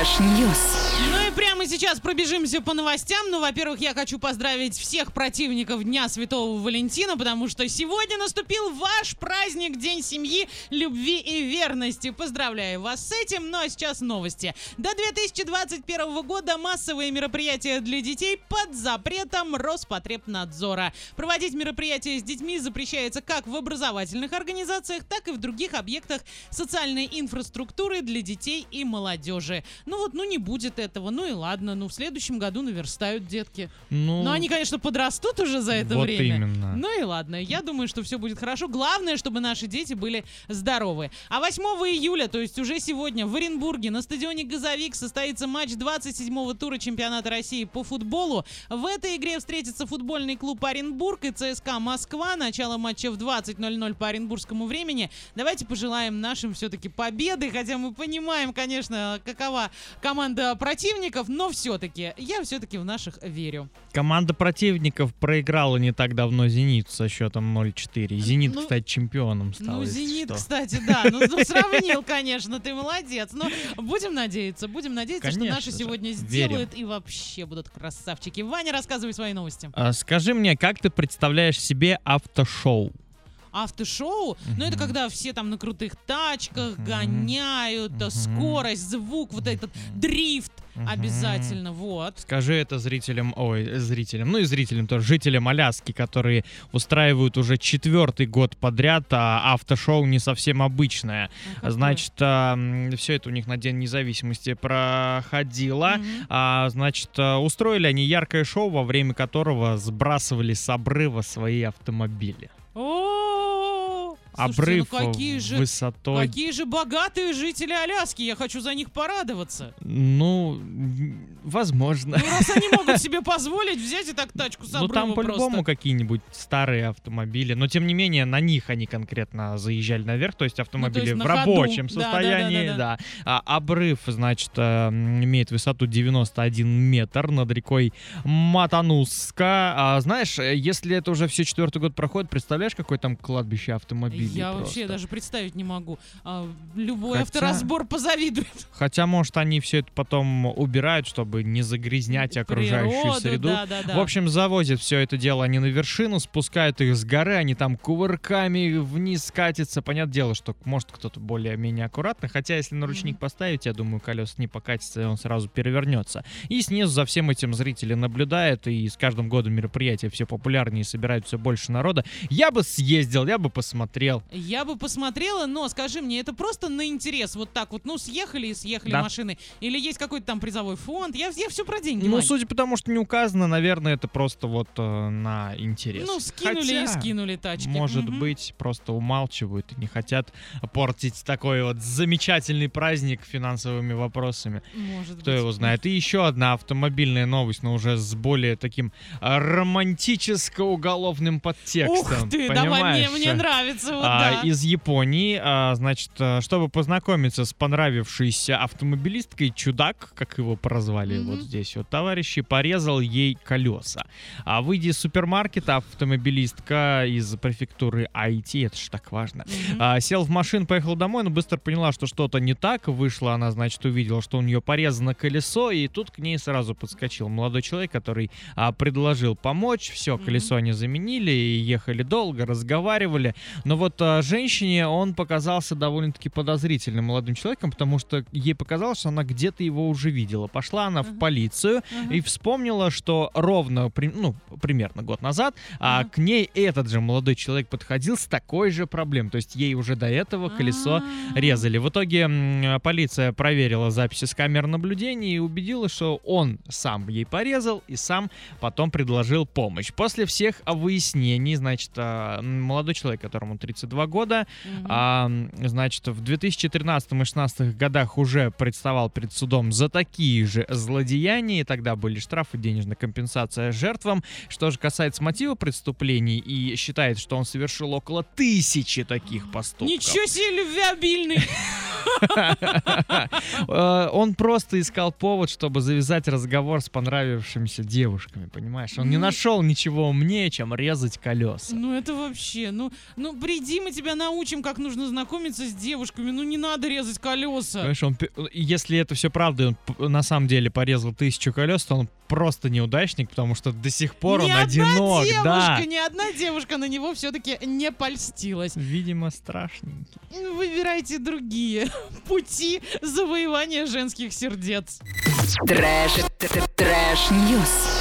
Flash News. Ну и прямо сейчас пробежимся по новостям. Ну, во-первых, я хочу поздравить всех противников Дня Святого Валентина, потому что сегодня наступил ваш праздник, День семьи, любви и верности. Поздравляю вас с этим. Ну а сейчас новости. До 2021 года массовые мероприятия для детей под запретом Роспотребнадзора. Проводить мероприятия с детьми запрещается как в образовательных организациях, так и в других объектах социальной инфраструктуры для детей и молодежи. Ну вот, ну не будет этого, ну и ладно, ну в следующем году наверстают детки. Ну, Но они, конечно, подрастут уже за это вот время. именно. Ну и ладно, я думаю, что все будет хорошо. Главное, чтобы наши дети были здоровы. А 8 июля, то есть уже сегодня, в Оренбурге на стадионе «Газовик» состоится матч 27-го тура чемпионата России по футболу. В этой игре встретится футбольный клуб «Оренбург» и ЦСКА «Москва». Начало матча в 20.00 по оренбургскому времени. Давайте пожелаем нашим все-таки победы, хотя мы понимаем, конечно, какова команда противников, но все-таки, я все-таки в наших верю. команда противников проиграла не так давно «Зенит» со счетом 0-4. «Зенит», Ну, кстати, чемпионом стал. Ну, «Зенит», что. кстати, да, ну, ну, сравнил, конечно, ты молодец. Но будем надеяться, будем надеяться, что Конечно наши же. сегодня Верим. сделают и вообще будут красавчики. Ваня, рассказывай свои новости. А, Скажи мне, как ты представляешь себе автошоу? Автошоу, ну это Мгм. когда все там на крутых тачках Мгм. гоняют, а, Мгм. скорость, звук, вот этот дрифт Мгм. обязательно, вот. Скажи это зрителям, ой, э, зрителям, ну и зрителям тоже, жителям Аляски, которые устраивают уже четвертый год подряд, а автошоу не совсем обычное. Какое? Значит, все это у них на День независимости проходило. Мгм. А, значит, а, устроили они яркое шоу, во время которого сбрасывали с обрыва свои автомобили. О, слушайте, Обрыв ну какие же, высотой. какие же богатые жители Аляски, я хочу за них порадоваться. Ну, возможно. Ну, раз они могут себе позволить взять и так тачку с Ну, там по-любому какие-нибудь старые автомобили. Но, тем не менее, на них они конкретно заезжали наверх. То есть автомобили Ну, на в ходу. рабочем Да, да, да, состоянии. да, Да, А обрыв, значит, э, м, имеет высоту 91 метр над рекой Матануска. А, знаешь, э, если это уже все четвертый год проходит, представляешь, какое там кладбище автомобилей? Я просто? вообще даже представить не могу. А, любой Хотя- авторазбор позавидует. Хотя, может, они все это потом убирают, чтобы не загрязнять окружающую Природу, среду. Да, да, да. В общем, завозят все это дело они на вершину, спускают их с горы, они там кувырками вниз катятся. Понятное дело, что может кто-то более-менее аккуратно, хотя если на ручник поставить, я думаю, колеса не покатится, и он сразу перевернется. И снизу за всем этим зрители наблюдают, и с каждым годом мероприятия все популярнее, собирают все больше народа. Я бы съездил, я бы посмотрел. Я бы посмотрела, но скажи мне, это просто на интерес, вот так вот, ну, съехали и съехали Да. машины, или есть какой-то там призовой фонд, я, я все про деньги, Ну, Вань. судя по тому, что не указано, наверное, это просто вот э, на интерес. Ну, скинули и Хотя, скинули тачки. Может Мгм. быть, просто умалчивают и не хотят портить такой вот замечательный праздник финансовыми вопросами. Может Кто быть. его знает. И еще одна автомобильная новость, но уже с более таким а, романтическо-уголовным подтекстом. Ух ты, давай, мне, мне нравится, вот А, да. Из Японии, а, значит, а, чтобы познакомиться с понравившейся автомобилисткой, чудак, как его прозвали Мгм. вот здесь вот, товарищи, порезал ей колеса. А выйдя из супермаркета, автомобилистка из префектуры IT, это ж так важно, а, сел в машину, поехал домой, но быстро поняла, что что-то не так. Вышла она, значит, увидела, что у нее порезано колесо, и тут к ней сразу подскочил молодой человек, который предложил помочь. Все, колесо они заменили, и ехали долго, разговаривали. Но вот а, женщине он показался довольно-таки подозрительным молодым человеком, потому что ей показалось, что она где-то его уже видела. Пошла она в Ага. полицию Ага. и вспомнила, что ровно, ну, примерно год назад, а, Ага. к ней этот же молодой человек подходил с такой же проблемой. То есть ей уже до этого колесо А. резали. В итоге полиция проверила записи с камер наблюдения и убедилась, что он сам ей порезал и сам потом предложил помощь. После всех выяснений, значит, а, молодой человек, которому 32 года, Мгм. а, значит, в 2013 и 2016 годах уже представал перед судом за такие же злодеяния, и тогда были штрафы, денежная компенсация жертвам. Что же касается мотива преступлений, и считает, что он совершил около тысячи таких поступков. Ничего себе любвеобильный. Э, Он просто искал повод, чтобы завязать разговор с понравившимися девушками, понимаешь? Он не Ну, нашел ничего умнее, чем резать колеса. Ну это вообще, ну, ну предел Иди, мы тебя научим, как нужно знакомиться с девушками. Ну не надо резать колеса. Понимаешь, он, пе- если это все правда, он на самом деле порезал тысячу колес, то он просто неудачник, потому что до сих пор ни он одна одинок, девушка, да. ни одна девушка на него все-таки не польстилась. Видимо, страшненький. Выбирайте другие пути завоевания женских сердец. Trash, trash, news.